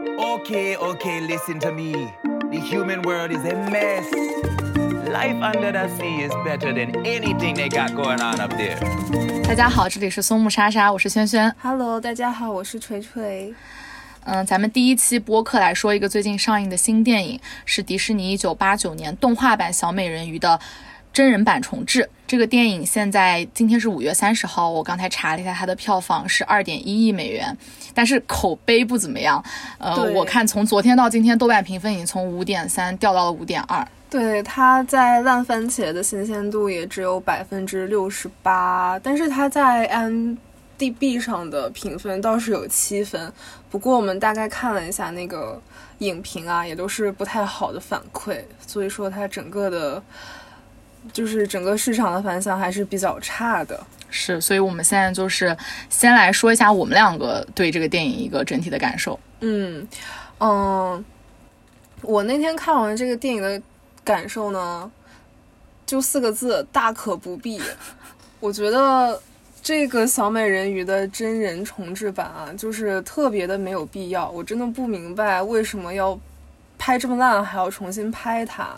Okay, okay, listen to me. The human world is a mess. Life under the sea is better than anything they got going on up there. 大家好，这里是松木莎莎，我是轩轩。Hello，大家好，我是锤锤。嗯，咱们第一期播客来说一个最近上映的新电影，是迪士尼一九八九年动画版《小美人鱼》的真人版重制。这个电影现在今天是五月三十号，我刚才查了一下，它的票房是二点一亿美元，但是口碑不怎么样。呃，我看从昨天到今天，豆瓣评分已经从五点三掉到了五点二。对，它在烂番茄的新鲜度也只有百分之六十八，但是它在 IMDB 上的评分倒是有七分。不过我们大概看了一下那个影评啊，也都是不太好的反馈，所以说它整个的，就是整个市场的反响还是比较差的。是，所以我们现在就是先来说一下我们两个对这个电影一个整体的感受。嗯嗯，我那天看完这个电影的感受呢，就四个字：大可不必。我觉得这个小美人鱼的真人重制版啊，就是特别的没有必要。我真的不明白为什么要拍这么烂，还要重新拍它。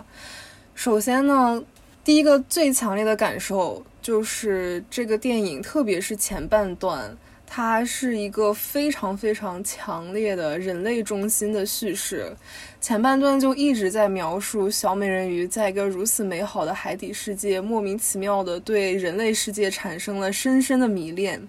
首先呢，第一个最强烈的感受就是这个电影，特别是前半段。它是一个非常非常强烈的人类中心的叙事，前半段就一直在描述小美人鱼在一个如此美好的海底世界，莫名其妙的对人类世界产生了深深的迷恋。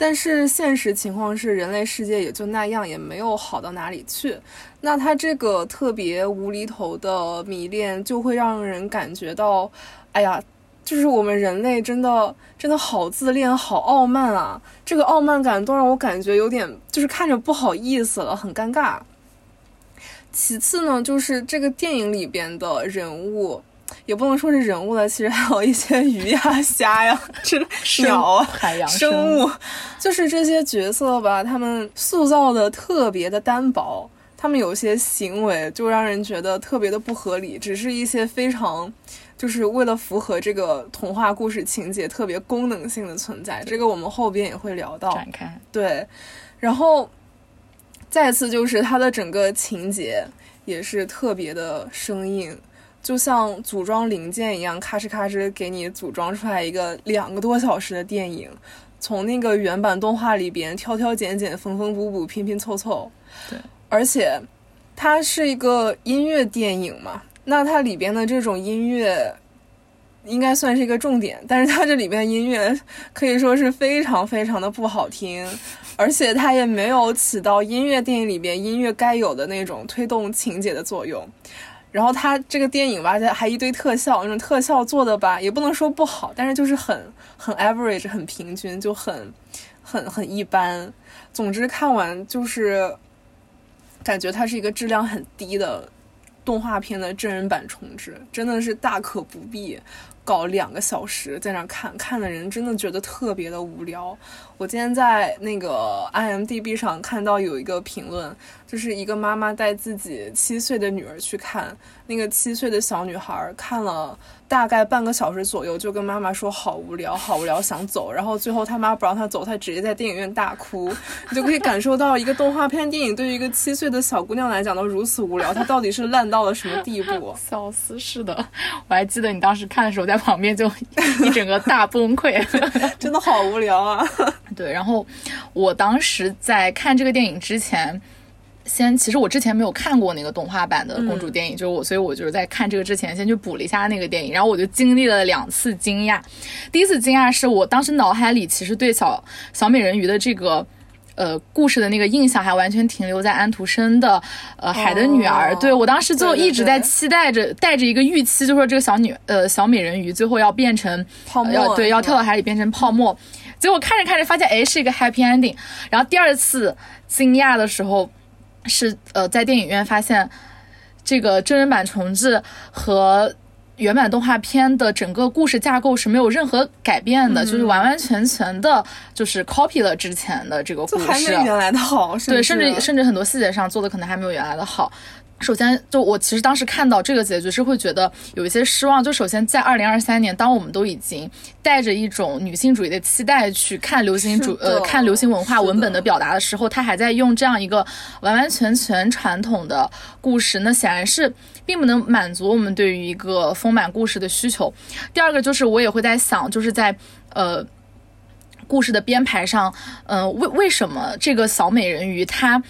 但是现实情况是，人类世界也就那样，也没有好到哪里去。那他这个特别无厘头的迷恋，就会让人感觉到，哎呀。就是我们人类真的真的好自恋，好傲慢啊！这个傲慢感都让我感觉有点就是看着不好意思了，很尴尬。其次呢，就是这个电影里边的人物，也不能说是人物了，其实还有一些鱼呀、虾呀、这鸟啊、海洋生物，就是这些角色吧，他们塑造的特别的单薄。他们有些行为就让人觉得特别的不合理，只是一些非常，就是为了符合这个童话故事情节特别功能性的存在。这个我们后边也会聊到。展开对，然后再次就是它的整个情节也是特别的生硬，就像组装零件一样，咔哧咔哧给你组装出来一个两个多小时的电影。从那个原版动画里边挑挑拣拣、缝缝补补、拼拼凑凑。对。而且，它是一个音乐电影嘛，那它里边的这种音乐应该算是一个重点，但是它这里边音乐可以说是非常非常的不好听，而且它也没有起到音乐电影里边音乐该有的那种推动情节的作用。然后它这个电影吧，还一堆特效，那种特效做的吧，也不能说不好，但是就是很很 average，很平均，就很很很一般。总之看完就是。感觉它是一个质量很低的动画片的真人版重制，真的是大可不必搞两个小时在那看，看的人真的觉得特别的无聊。我今天在那个 IMDB 上看到有一个评论，就是一个妈妈带自己七岁的女儿去看，那个七岁的小女孩看了大概半个小时左右，就跟妈妈说好无聊，好无聊，想走。然后最后他妈不让她走，她直接在电影院大哭。你就可以感受到一个动画片电影对于一个七岁的小姑娘来讲都如此无聊，她到底是烂到了什么地步？笑死！是的，我还记得你当时看的时候，在旁边就 一整个大崩溃，真的好无聊啊。对，然后我当时在看这个电影之前，先其实我之前没有看过那个动画版的公主电影，嗯、就是我，所以我就是在看这个之前先去补了一下那个电影，然后我就经历了两次惊讶。第一次惊讶是我当时脑海里其实对小小美人鱼的这个。呃，故事的那个印象还完全停留在安徒生的呃《海的女儿》哦。对我当时就一直在期待着，带着一个预期，就说这个小女呃小美人鱼最后要变成泡沫，要对要跳到海里变成泡沫。结果看着看着发现，哎，是一个 happy ending。然后第二次惊讶的时候，是呃在电影院发现这个真人版重置和。原版动画片的整个故事架构是没有任何改变的，嗯、就是完完全全的，就是 copy 了之前的这个故事，还没原来的好，对，甚至甚至很多细节上做的可能还没有原来的好。首先，就我其实当时看到这个结局是会觉得有一些失望。就首先在二零二三年，当我们都已经带着一种女性主义的期待去看流行主呃看流行文化文本的表达的时候，他还在用这样一个完完全全传统的故事，那显然是并不能满足我们对于一个丰满故事的需求。第二个就是我也会在想，就是在呃故事的编排上，嗯，为为什么这个小美人鱼她？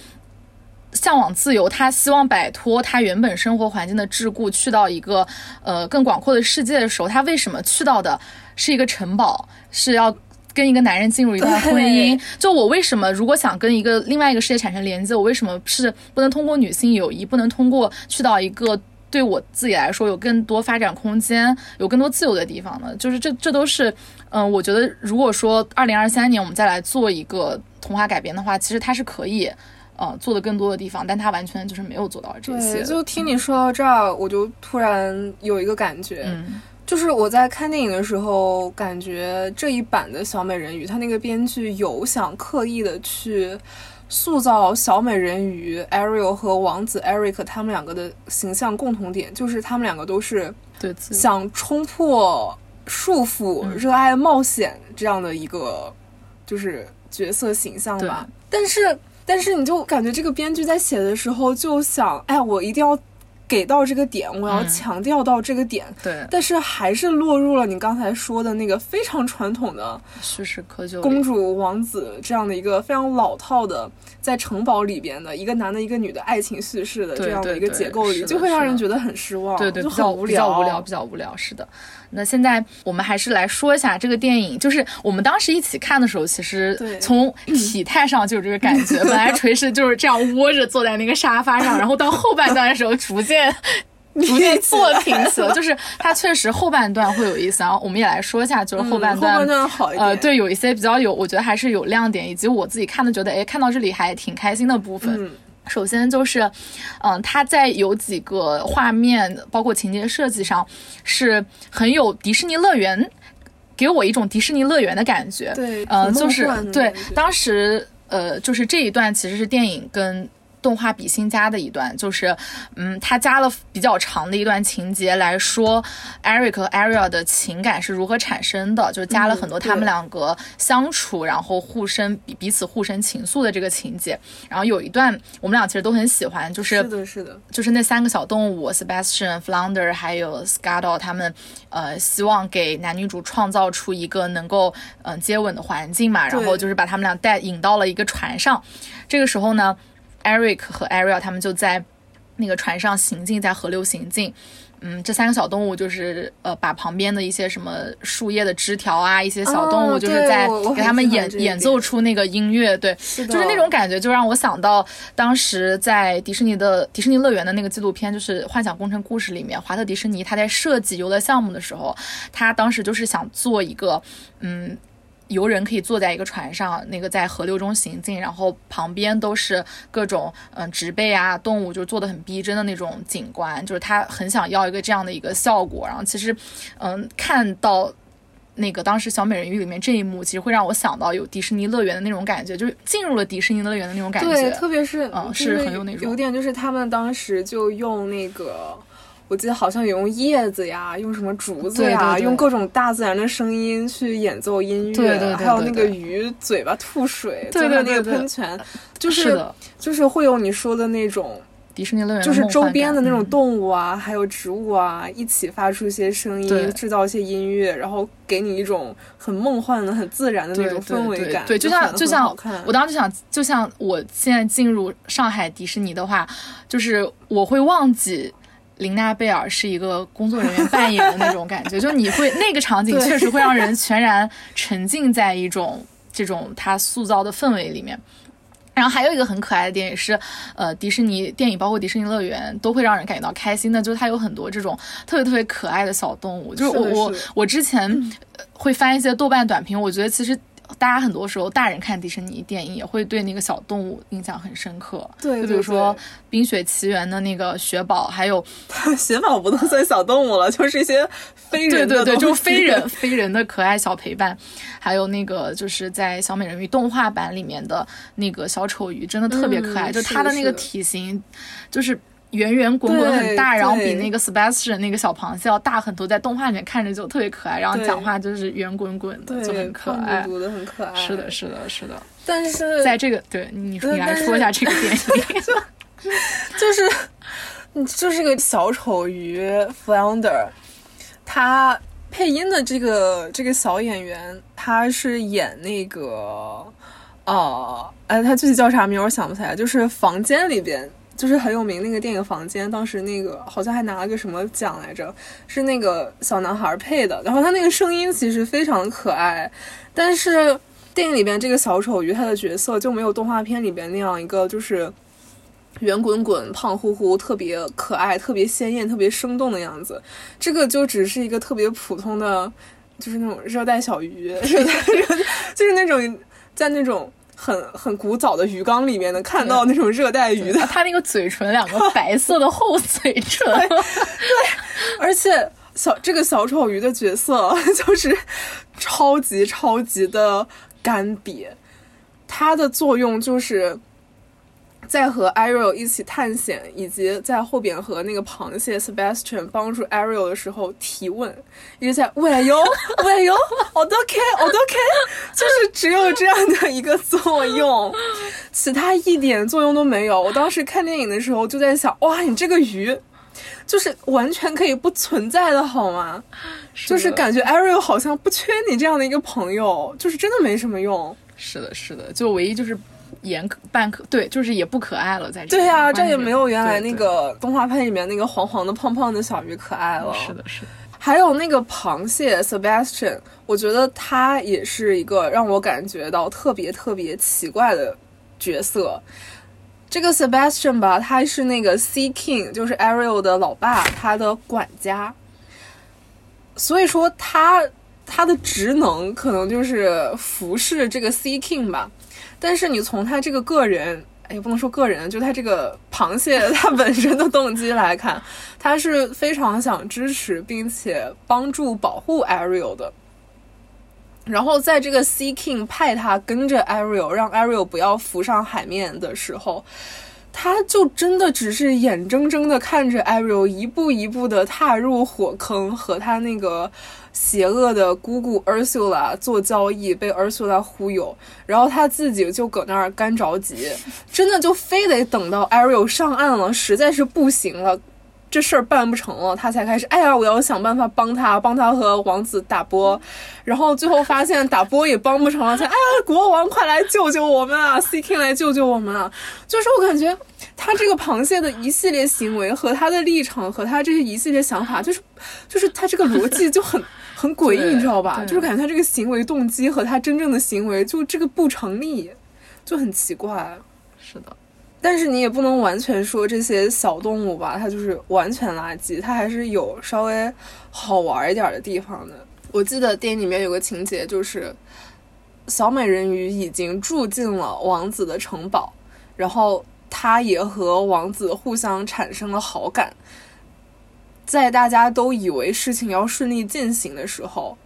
向往自由，他希望摆脱他原本生活环境的桎梏，去到一个呃更广阔的世界的时候，他为什么去到的是一个城堡？是要跟一个男人进入一段婚姻？就我为什么如果想跟一个另外一个世界产生连接，我为什么是不能通过女性友谊，不能通过去到一个对我自己来说有更多发展空间、有更多自由的地方呢？就是这这都是嗯，我觉得如果说二零二三年我们再来做一个童话改编的话，其实它是可以。呃，做的更多的地方，但他完全就是没有做到这些。就听你说到这儿，我就突然有一个感觉，就是我在看电影的时候，感觉这一版的小美人鱼，他那个编剧有想刻意的去塑造小美人鱼 Ariel 和王子 Eric 他们两个的形象共同点，就是他们两个都是对想冲破束缚、热爱冒险这样的一个就是角色形象吧，但是。但是你就感觉这个编剧在写的时候就想，哎，我一定要给到这个点，我要强调到这个点。对。但是还是落入了你刚才说的那个非常传统的叙事窠臼，公主王子这样的一个非常老套的，在城堡里边的一个男的一个女的爱情叙事的这样的一个结构里，就会让人觉得很失望。对对，就很无聊，无聊，比较无聊。是的。那现在我们还是来说一下这个电影，就是我们当时一起看的时候，其实从体态上就有这个感觉。本来锤是就是这样窝着坐在那个沙发上，然后到后半段的时候逐渐逐渐坐挺起了，就是它确实后半段会有意思。然后我们也来说一下，就是后半段，呃，对，有一些比较有，我觉得还是有亮点，以及我自己看的觉得，哎，看到这里还挺开心的部分。首先就是，嗯，它在有几个画面，包括情节设计上，是很有迪士尼乐园，给我一种迪士尼乐园的感觉。对，呃，就是对，当时呃，就是这一段其实是电影跟。动画比新加的一段，就是，嗯，他加了比较长的一段情节来说，Eric 和 Ariel 的情感是如何产生的，就加了很多他们两个相处，然后互生彼彼此互生情愫的这个情节。然后有一段我们俩其实都很喜欢，就是是的，是的，就是那三个小动物 Sebastian、Flounder 还有 Scuttle 他们，呃，希望给男女主创造出一个能够嗯接吻的环境嘛，然后就是把他们俩带引到了一个船上。这个时候呢。Eric 和 Ariel 他们就在那个船上行进，在河流行进。嗯，这三个小动物就是呃，把旁边的一些什么树叶的枝条啊，一些小动物就是在给他们演演奏出那个音乐。对，就是那种感觉，就让我想到当时在迪士尼的迪士尼乐园的那个纪录片，就是《幻想工程故事》里面，华特迪士尼他在设计游乐项目的时候，他当时就是想做一个嗯。游人可以坐在一个船上，那个在河流中行进，然后旁边都是各种嗯植被啊动物，就做的很逼真的那种景观，就是他很想要一个这样的一个效果。然后其实，嗯，看到那个当时小美人鱼里面这一幕，其实会让我想到有迪士尼乐园的那种感觉，就是进入了迪士尼乐园的那种感觉。对，特别是嗯，是很有那种。有点就是他们当时就用那个。我记得好像有用叶子呀，用什么竹子呀，用各种大自然的声音去演奏音乐，还有那个鱼嘴巴吐水，对对那个喷泉，就是就是会有你说的那种迪士尼乐园，就是周边的那种动物啊，还有植物啊，一起发出一些声音，制造一些音乐，然后给你一种很梦幻的、很自然的那种氛围感。对，就像就像我当时想，就像我现在进入上海迪士尼的话，就是我会忘记。琳娜贝尔是一个工作人员扮演的那种感觉，就你会那个场景确实会让人全然沉浸在一种这种他塑造的氛围里面。然后还有一个很可爱的点也是，呃，迪士尼电影包括迪士尼乐园都会让人感觉到开心的，就是它有很多这种特别特别可爱的小动物。就是我我我之前会翻一些豆瓣短评，我觉得其实。大家很多时候，大人看迪士尼电影也会对那个小动物印象很深刻。对，就比如说《冰雪奇缘》的那个雪宝，还有 雪宝不能算小动物了，就是一些非人对对对，就非人 非人的可爱小陪伴。还有那个就是在小美人鱼动画版里面的那个小丑鱼，真的特别可爱，就它的那个体型，就是圆圆滚滚很大，然后比那个 Sebastian 那个小螃蟹要大很多，在动画里面看着就特别可爱，然后讲话就是圆滚滚的，就，很可爱。嘟嘟的很可爱。是的，，是的，是的。但是在这个对你，你来说一下这个电影。就是嗯就是个小丑鱼 Flounder，他配音的这个这个小演员，他是演那个呃，哎，他具体叫啥名我想不起来，就是房间里边。就是很有名那个电影《房间》，当时那个好像还拿了个什么奖来着，是那个小男孩配的。然后他那个声音其实非常可爱，但是电影里边这个小丑鱼他的角色就没有动画片里边那样一个就是圆滚滚、胖乎乎、特别可爱、特别鲜艳、特别生动的样子。这个就只是一个特别普通的，就是那种热带小鱼，热带就是那种在那种很很古早的鱼缸里面能看到那种热带鱼的，它那个嘴唇，两个白色的厚嘴唇，对而且小这个小丑鱼的角色 就是超级超级的干瘪，它的作用就是在和 Ariel 一起探险，以及在后边和那个螃蟹 Sebastian 帮助 Ariel 的时候提问，一直在喂哟 喂哟，我都 K 我都 K，就是只有这样的一个作用，其他一点作用都没有。我当时看电影的时候就在想，哇，你这个鱼。就是完全可以不存在的好吗？就是感觉 Ariel 好像不缺你这样的一个朋友，就是真的没什么用。是的，是的，就唯一就是演可扮可对，就是也不可爱了，在这对呀、呀、这也没有原来那个动画片里面那个黄黄的、胖胖的小鱼可爱了。是的，是的，还有那个螃蟹 Sebastian，我觉得他也是一个让我感觉到特别特别奇怪的角色。这个 Sebastian 吧，他是那个 Sea King，就是 Ariel 的老爸，他的管家。所以说他他的职能可能就是服侍这个 Sea King 吧。但是你从他这个个人，也不能说个人，就他这个螃蟹 他本身的动机来看，他是非常想支持并且帮助保护 Ariel 的。然后在这个 Sea King 派他跟着 Ariel，让 Ariel 不要浮上海面的时候，他就真的只是眼睁睁的看着 Ariel 一步一步的踏入火坑，和他那个邪恶的姑姑 Ursula 做交易，被 Ursula 忽悠，然后他自己就搁那儿干着急，真的就非得等到 Ariel 上岸了，实在是不行了。这事儿办不成了，他才开始，哎呀，我要想办法帮他，帮他和王子打波，然后最后发现打波也帮不成了，才，哎呀，国王快来救救我们啊，C King 来救救我们啊！就是我感觉他这个螃蟹的一系列行为和他的立场和他这些一系列想法，就是就是他这个逻辑就很很诡异，你知道吧？就是感觉他这个行为动机和他真正的行为就这个不成立，就很奇怪。是的，但是你也不能完全说这些小动物吧，它就是完全垃圾，它还是有稍微好玩一点的地方的。我记得电影里面有个情节，就是小美人鱼已经住进了王子的城堡，然后她也和王子互相产生了好感。在大家都以为事情要顺利进行的时候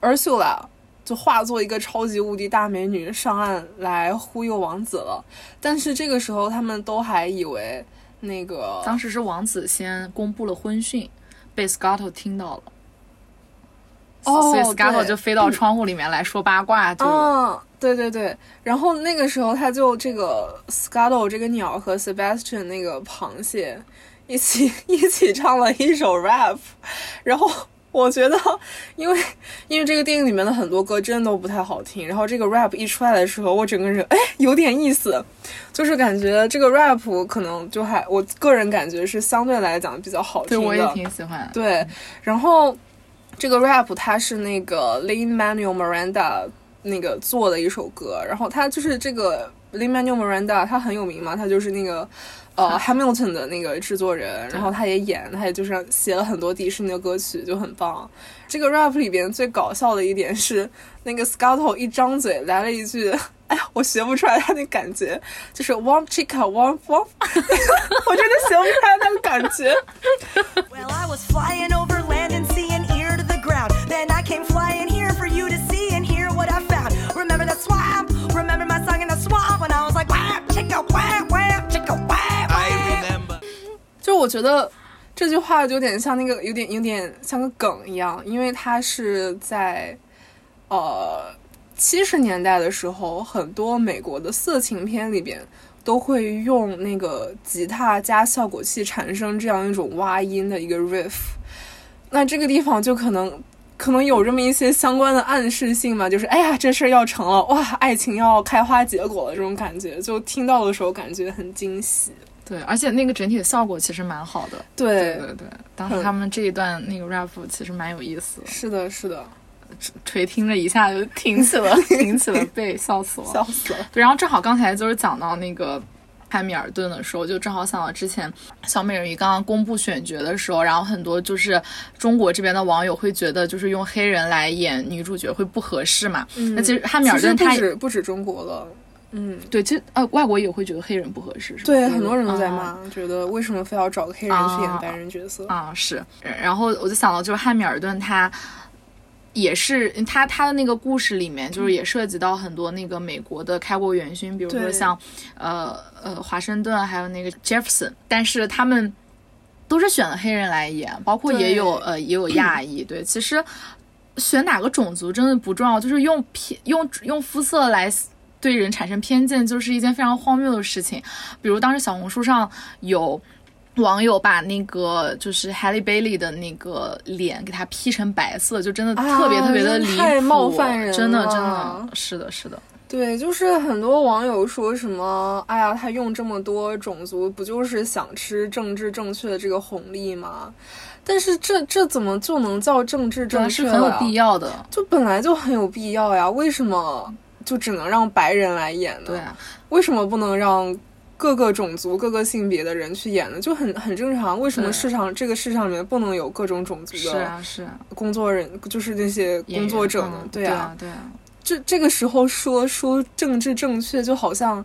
，Ursula 就化作一个超级无敌大美女上岸来忽悠王子了。但是这个时候，他们都还以为那个当时是王子先公布了婚讯，被 Scotto 听到了。哦所以 Scotto 对就飞到窗户里面来说八卦，就、嗯，对对对，然后那个时候他就这个 Scuttle 这个鸟和 Sebastian 那个螃蟹一起 一起唱了一首 rap，然后我觉得，因为因为这个电影里面的很多歌真的都不太好听，然后这个 rap 一出来的时候，我整个人哎有点意思，就是感觉这个 rap 可能就还我个人感觉是相对来讲比较好听的，对我也挺喜欢。对，然后这个 rap 它是那个 Lin Manuel Miranda 那个做的一首歌，然后它就是这个 Lin Manuel Miranda 他很有名嘛，他就是那个呃 Hamilton 的那个制作人，然后他也演，他也就是写了很多迪士尼的歌曲，就很棒。这个 rap 里边最搞笑的一点是，那个 Scuttle 一张嘴来了一句。哎呀，我学不出来他那感觉，就是 warm chica warm warm，我真的学不出来那个感觉。Well, I was flying over land and sea and ear to the ground. Then I came flying here for you to see and hear what I found. Remember the swamp? Remember my song in the swamp when I was like, wham, chicka, wham, wham, chicka, wham, I remember. 就我觉得这句话有点像那个，有点有点像个梗一样，因为它是在呃七十年代的时候，很多美国的色情片里边都会用那个吉他加效果器产生这样一种挖音的一个 riff。那这个地方就可能可能有这么一些相关的暗示性嘛，就是哎呀，这事儿要成了，哇，爱情要开花结果了，这种感觉，就听到的时候感觉很惊喜。对，而且那个整体的效果其实蛮好的。对对对对，当时他们这一段那个 rap 其实蛮有意思的，是的，是的，垂听着一下就挺起了，挺起了背，笑死我了。笑死了。对，然后正好刚才就是讲到那个汉密尔顿的时候，就正好想到之前小美人鱼刚刚公布选角的时候，然后很多就是中国这边的网友会觉得，就是用黑人来演女主角会不合适嘛。那其实汉密尔顿他不止不止中国了，嗯，对，其实呃外国也会觉得黑人不合适？对，很多人都在啊骂，觉得为什么非要找个黑人去演啊白人角色？啊，是。然后我就想到，就是汉密尔顿他也是他他的那个故事里面，就是也涉及到很多那个美国的开国元勋，比如说像呃呃华盛顿，还有那个 Jefferson，但是他们都是选了黑人来演，包括也有呃也有亚裔。对，其实选哪个种族真的不重要，就是用偏用用肤色来。对人产生偏见，就是一件非常荒谬的事情。比如当时小红书上有网友把那个就是 Halle Bailey 的那个脸给他 P 成白色，就真的啊特别特别的离谱，太冒犯人真的真的是的是的，对，就是很多网友说什么，哎呀，他用这么多种族，不就是想吃政治正确的这个红利吗？但是这这怎么就能叫政治正确是很有必要的。就本来就很有必要呀，为什么就只能让白人来演呢？对啊，为什么不能让各个种族、各个性别的人去演的？就很很正常。为什么市场这个市场里面不能有各种种族的是的啊是啊，工作人，就是那些工作者呢？对啊对啊，这这个时候说说政治正确，就好像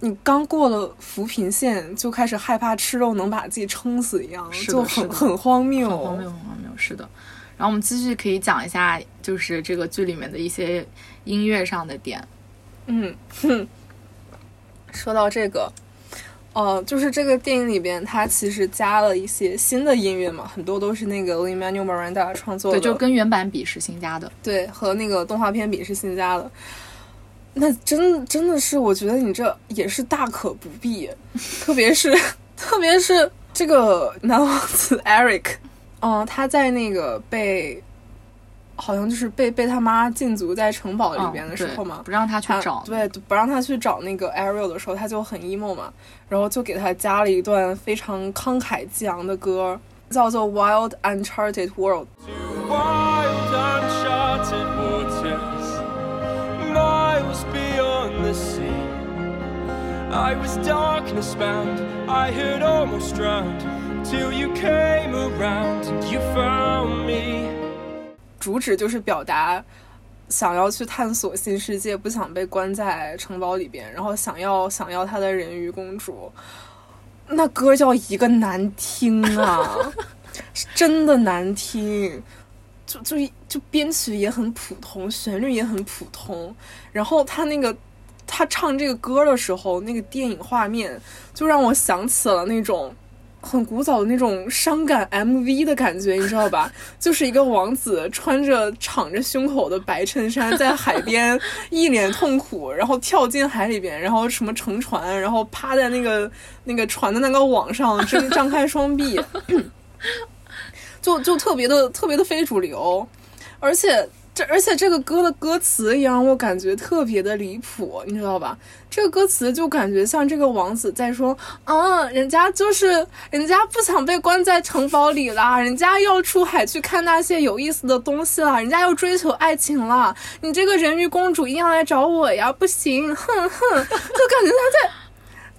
你刚过了扶贫线就开始害怕吃肉能把自己撑死一样，就很很荒谬。很荒谬很荒谬，是的。然后我们继续可以讲一下，就是这个剧里面的一些音乐上的点。嗯，哼，说到这个，哦、就是这个电影里边，它其实加了一些新的音乐嘛，很多都是那个 Lin Manuel Miranda 创作的，对，就跟原版比是新加的。对和那个动画片比是新加的。那真真的是，我觉得你这也是大可不必，特别是 特别是这个男王子 Eric，嗯、他在那个被好像就是被被他妈禁足在城堡里边的时候嘛，不让他去他找。对，不让他去找那个 Ariel 的时候，他就很 emo 嘛，然后就给他加了一段非常慷慨激昂的歌，叫做《Wild Uncharted World》。主旨就是表达想要去探索新世界，不想被关在城堡里边，然后想要想要他的人鱼公主。那歌叫一个难听啊，是真的难听。就就就编曲也很普通，旋律也很普通，然后他那个他唱这个歌的时候，那个电影画面就让我想起了那种很古早的那种伤感 MV 的感觉，你知道吧？就是一个王子穿着敞着胸口的白衬衫，在海边 一脸痛苦，然后跳进海里边，然后什么乘船，然后趴在那个那个船的那个网上，张 张开双臂，就就特别的特别的非主流，而且这而且这个歌的歌词也让我感觉特别的离谱，你知道吧？这个歌词就感觉像这个王子在说，啊，人家就是人家不想被关在城堡里啦，人家要出海去看那些有意思的东西啦，人家要追求爱情啦。你这个人鱼公主一定要来找我呀，不行，哼哼，就感觉他在。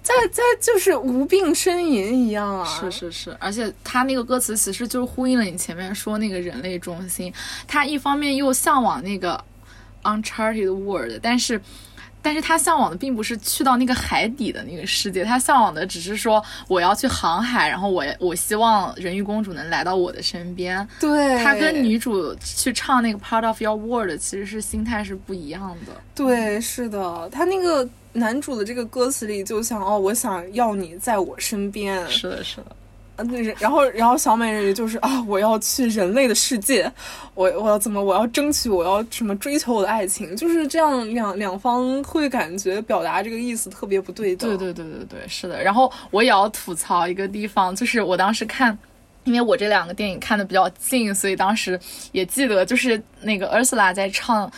在在就是无病呻吟一样啊！是是是，而且他那个歌词其实就是呼应了你前面说那个人类中心，他一方面又向往那个 uncharted world，但是。但是他向往的并不是去到那个海底的那个世界，他向往的只是说我要去航海，然后我我希望人鱼公主能来到我的身边。对，他跟女主去唱那个 Part of Your World 其实是心态是不一样的。对，是的，他那个男主的这个歌词里就想哦，我想要你在我身边，是的，是的，嗯，对然后然后小美人鱼就是啊，我要去人类的世界，我我要怎么，我要争取，我要什么追求我的爱情，就是这样两两方会感觉表达这个意思特别不对等。对对对对对，是的。然后我也要吐槽一个地方，就是我当时看。因为我这两个电影看的比较近，所以当时也记得，就是那个 Ursula 在唱，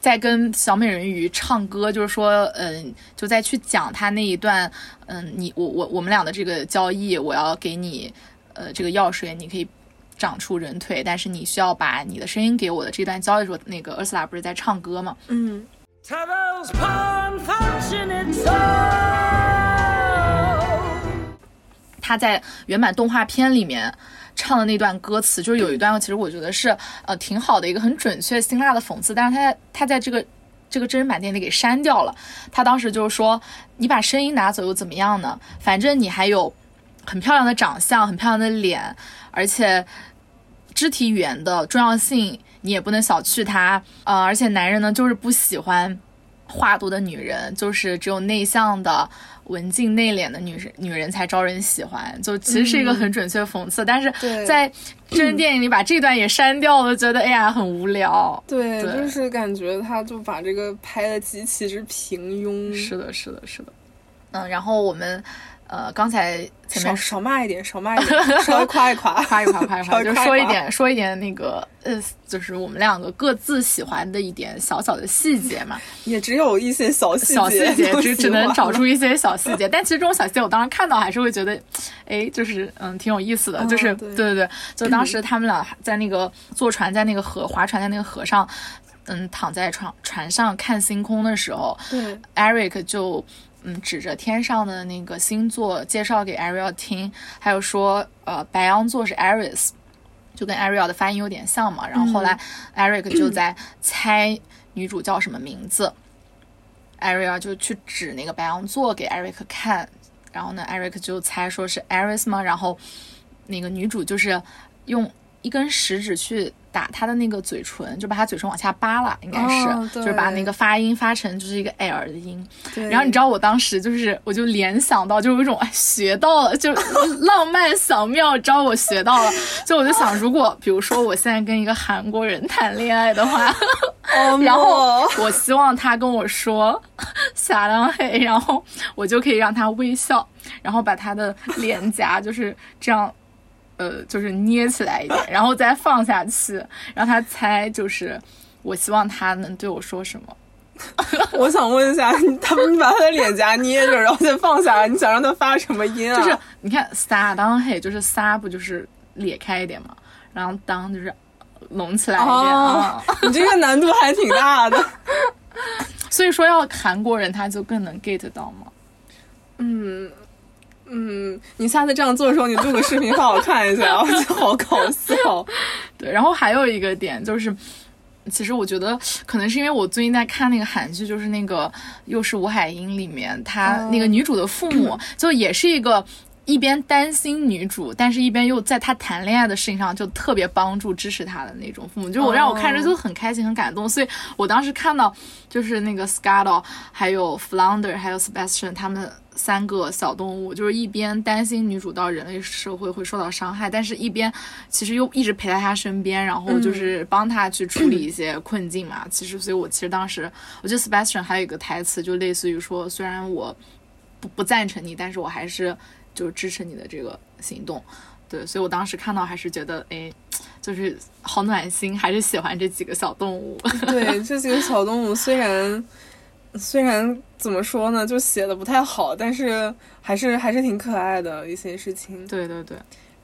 在跟小美人鱼唱歌，就是说，嗯，就在去讲他那一段，嗯，你我我我们俩的这个交易，我要给你，呃，这个药水，你可以长出人腿，但是你需要把你的声音给我的这段交易时候，那个 Ursula 不是在唱歌吗？嗯.他在原版动画片里面唱的那段歌词，就是有一段，其实我觉得是呃挺好的一个很准确辛辣的讽刺，但是他他在这个这个真人版电影里给删掉了。他当时就是说，你把声音拿走又怎么样呢？反正你还有很漂亮的长相，很漂亮的脸，而且肢体语言的重要性你也不能小觑它。呃，而且男人呢就是不喜欢话多的女人，就是只有内向的。文静内敛的女人，女人才招人喜欢，就其实是一个很准确的讽刺，但是在真人电影里把这段也删掉了，觉得哎呀很无聊。对，对就是感觉他就把这个拍的极其之平庸。是的，是的，是的。嗯，然后我们呃刚才前少面少骂一点，少骂一点，稍微夸一夸，夸一夸，夸一夸，就说一点，说一点那个呃，就是我们两个各自喜欢的一点小小的细节嘛。也只有一些小细小细节只只能找出一一些小细节，但其实这种小细节我当时看到还是会觉得，哎，就是嗯挺有意思的，嗯就是对对对对，就当 时他们俩在那个坐船在那个河划船在那个河上，嗯躺在船船上看星空的时候对，Eric 就。嗯，指着天上的那个星座介绍给 Ariel 听，还有说，呃，白羊座是 Aries，就跟 Ariel 的发音有点像嘛。然后后来 Eric 就在猜女主叫什么名字，Ariel 就去指那个白羊座给 Eric 看，然后呢，Eric 就猜说是 Aries 吗？然后那个女主就是用一根食指去打他的那个嘴唇，就把他嘴唇往下扒拉，应该是，就是把那个发音发成就是一个 L 的音。然后你知道我当时就是，我就联想到，就有一种哎学到了，就 浪漫小妙招我学到了。就我就想，如果比如说我现在跟一个韩国人谈恋爱的话，哦 然后我希望他跟我说“ 撒浪嘿”，然后我就可以让他微笑，然后把他的脸颊就是这样，呃，就是捏起来一点，然后再放下去，让他猜就是我希望他能对我说什么。我想问一下，你他们把他的脸颊捏着，然后再放下来，你想让他发什么音啊？就是你看“撒当嘿”，就是“撒”不就是咧开一点嘛，然后“当”就是隆起来一点你这个难度还挺大的。所以说要韩国人他就更能 get 到吗。嗯嗯，你下次这样做的时候，你录个视频发我看一下，我觉得好搞笑。对，然后还有一个点就是，其实我觉得可能是因为我最近在看那个韩剧，就是那个《又是吴海英》里面，她那个女主的父母 就也是一个。一边担心女主，但是一边又在她谈恋爱的事情上就特别帮助支持她的那种父母，就我让我看着就很开心很感动。所以我当时看到就是那个 Scuttle，还有 Flounder，还有 Sebastian 他们三个小动物，就是一边担心女主到人类社会会受到伤害，但是一边其实又一直陪在她身边，然后就是帮她去处理一些困境嘛。其实，所以我其实当时我觉得 Sebastian 还有一个台词，就类似于说，虽然我不不赞成你，但是我还是就支持你的这个行动。对，所以我当时看到还是觉得，哎，就是好暖心，还是喜欢这几个小动物。对，这几个小动物虽然虽然怎么说呢，就写的不太好，但是还是还是挺可爱的一些事情。对对对，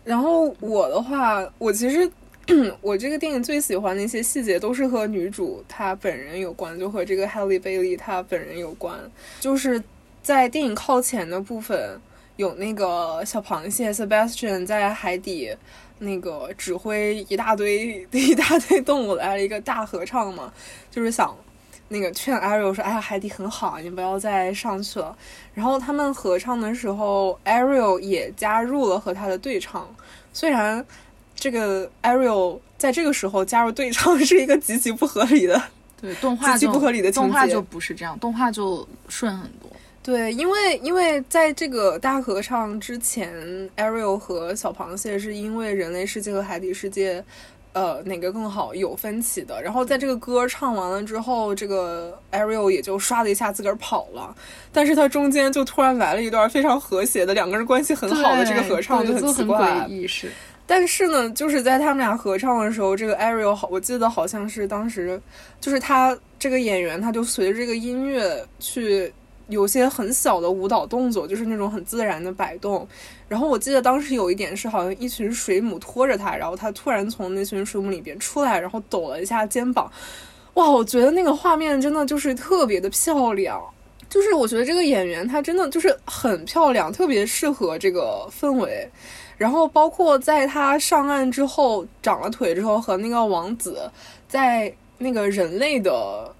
然后我的话，我其实 我这个电影最喜欢的一些细节都是和女主她本人有关，就和这个 Halle Bailey 她本人有关。就是在电影靠前的部分，有那个小螃蟹 Sebastian 在海底那个指挥一大堆 一大堆动物来了一个大合唱嘛，就是想。那个劝 Ariel 说：“哎呀，海底很好，你不要再上去了。”然后他们合唱的时候，Ariel 也加入了和他的对唱。虽然这个 Ariel 在这个时候加入对唱是一个极其不合理的，对动画就极其不合理的动画就不是这样，动画就顺很多。对，因为因为在这个大合唱之前，Ariel 和小螃蟹是因为人类世界和海底世界，呃，哪个更好有分歧的。然后在这个歌唱完了之后，这个 Ariel 也就唰的一下自个儿跑了。但是他中间就突然来了一段非常和谐的两个人关系很好的这个合唱，就很奇怪但是呢，就是在他们俩合唱的时候，这个 Ariel 好，我记得好像是当时，就是他这个演员，他就随着这个音乐去有些很小的舞蹈动作，就是那种很自然的摆动。然后我记得当时有一点是好像一群水母拖着他，然后他突然从那群水母里边出来，然后抖了一下肩膀。哇，我觉得那个画面真的就是特别的漂亮。就是我觉得这个演员她真的就是很漂亮，特别适合这个氛围。然后包括在他上岸之后长了腿之后，和那个王子在那个人类的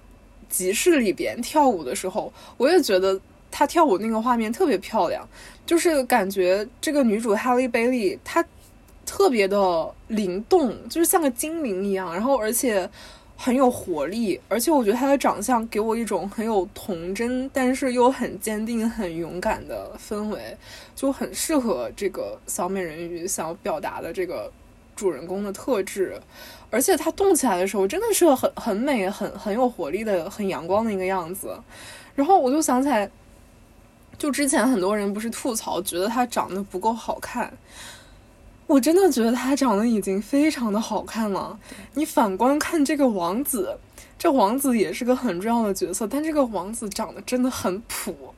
集市里边跳舞的时候，我也觉得她跳舞那个画面特别漂亮，就是感觉这个女主 Halle Bailey 她特别的灵动，就是像个精灵一样，然后而且很有活力，而且我觉得她的长相给我一种很有童真，但是又很坚定、很勇敢的氛围，就很适合这个小美人鱼想要表达的这个主人公的特质。而且他动起来的时候，真的是很很美、很很有活力的、很阳光的一个样子。然后我就想起来，就之前很多人不是吐槽，觉得他长得不够好看。我真的觉得他长得已经非常的好看了。你反观看这个王子，这王子也是个很重要的角色，但这个王子长得真的很普，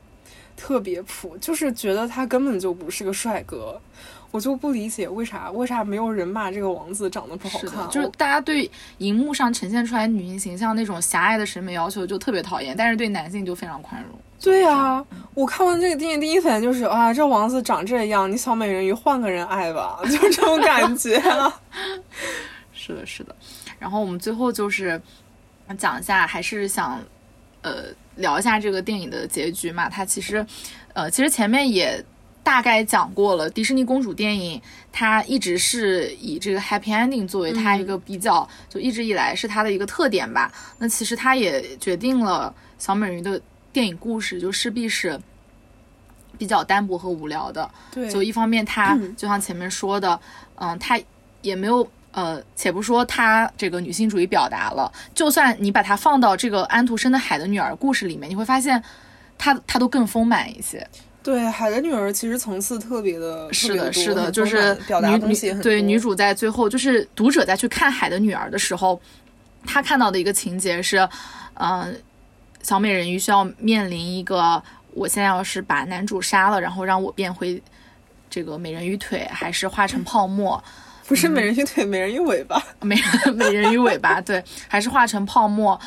特别普，就是觉得他根本就不是个帅哥。我就不理解为啥为啥没有人骂这个王子长得不好看，就是大家对荧幕上呈现出来女性形象那种狭隘的审美要求就特别讨厌，但是对男性就非常宽容。对啊、我看完这个电影第一反应就是啊，这王子长这样，你小美人鱼换个人爱吧，就这种感觉。是的，是的。然后我们最后就是讲一下，还是想呃聊一下这个电影的结局嘛。它其实呃，其实前面也大概讲过了，迪士尼公主电影它一直是以这个 happy ending 作为它一个比较，就一直以来是它的一个特点吧。那其实它也决定了小美人鱼的电影故事就势必是比较单薄和无聊的。对，就一方面，它嗯就像前面说的，嗯，它也没有呃，且不说它这个女性主义表达了，就算你把它放到这个安徒生的《海的女儿》故事里面，你会发现它它都更丰满一些。对海的女儿其实层次特别的，是的，是的，就是表达女东西很女对女主在最后，就是读者在去看《海的女儿》的时候，她看到的一个情节是，嗯、小美人鱼需要面临一个，我现在要是把男主杀了，然后让我变回这个美人鱼腿，还是化成泡沫？不是美人鱼腿，美人鱼尾巴。美 美人鱼尾巴，对，还是化成泡沫，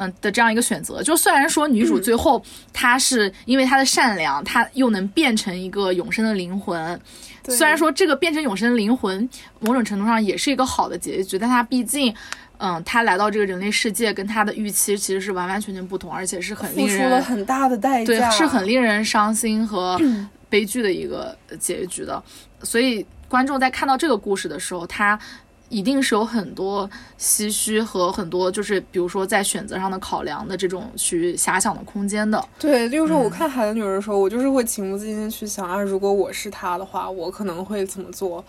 嗯的这样一个选择。就虽然说女主最后她是因为她的善良，她又能变成一个永生的灵魂。虽然说这个变成永生的灵魂，某种程度上也是一个好的结局，但她毕竟。嗯，她来到这个人类世界，跟她的预期其实是完完全全不同，而且是很付令人出了很大的代对，价，是很令人伤心和 悲剧的一个结局的。所以观众在看到这个故事的时候，他一定是有很多唏嘘和很多就是比如说在选择上的考量的这种去遐想的空间的。对，就是说嗯我看《海的女儿》的时候，我就是会情不自禁地去想啊，如果我是她的话，我可能会怎么做？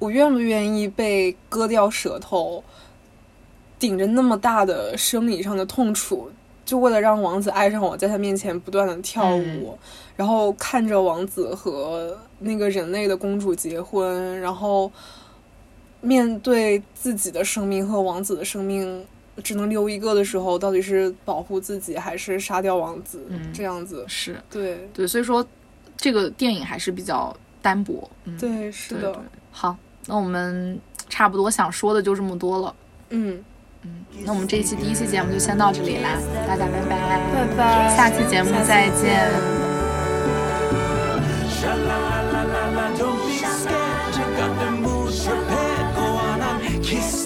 我愿不愿意被割掉舌头，顶着那么大的生理上的痛楚，就为了让王子爱上我，在他面前不断的跳舞，然后看着王子和那个人类的公主结婚，然后面对自己的生命和王子的生命。只能留一个的时候，到底是保护自己还是杀掉王子？嗯这样子，是对对，所以说这个电影还是比较单薄。嗯，对，是的对对，。好，那我们差不多想说的就这么多了。嗯，那我们这一期第一期节目就先到这里啦，大家拜拜，拜拜，下期节目再见。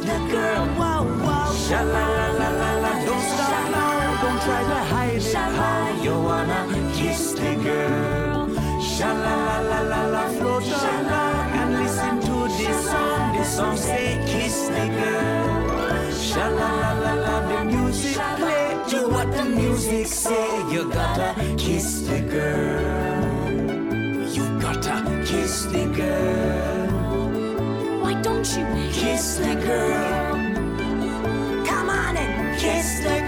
The girl. Wow, wow. Sha la la la la la, don't stop now. Don't try to hide it. How you wanna kiss the girl? Sha la la la la la, float along and listen to this song. This song say kiss the girl. Sha la la la la, the music play. You what the music say. You gotta kiss the girl. You gotta kiss the girl. You Kiss the girl. Come on and Kiss the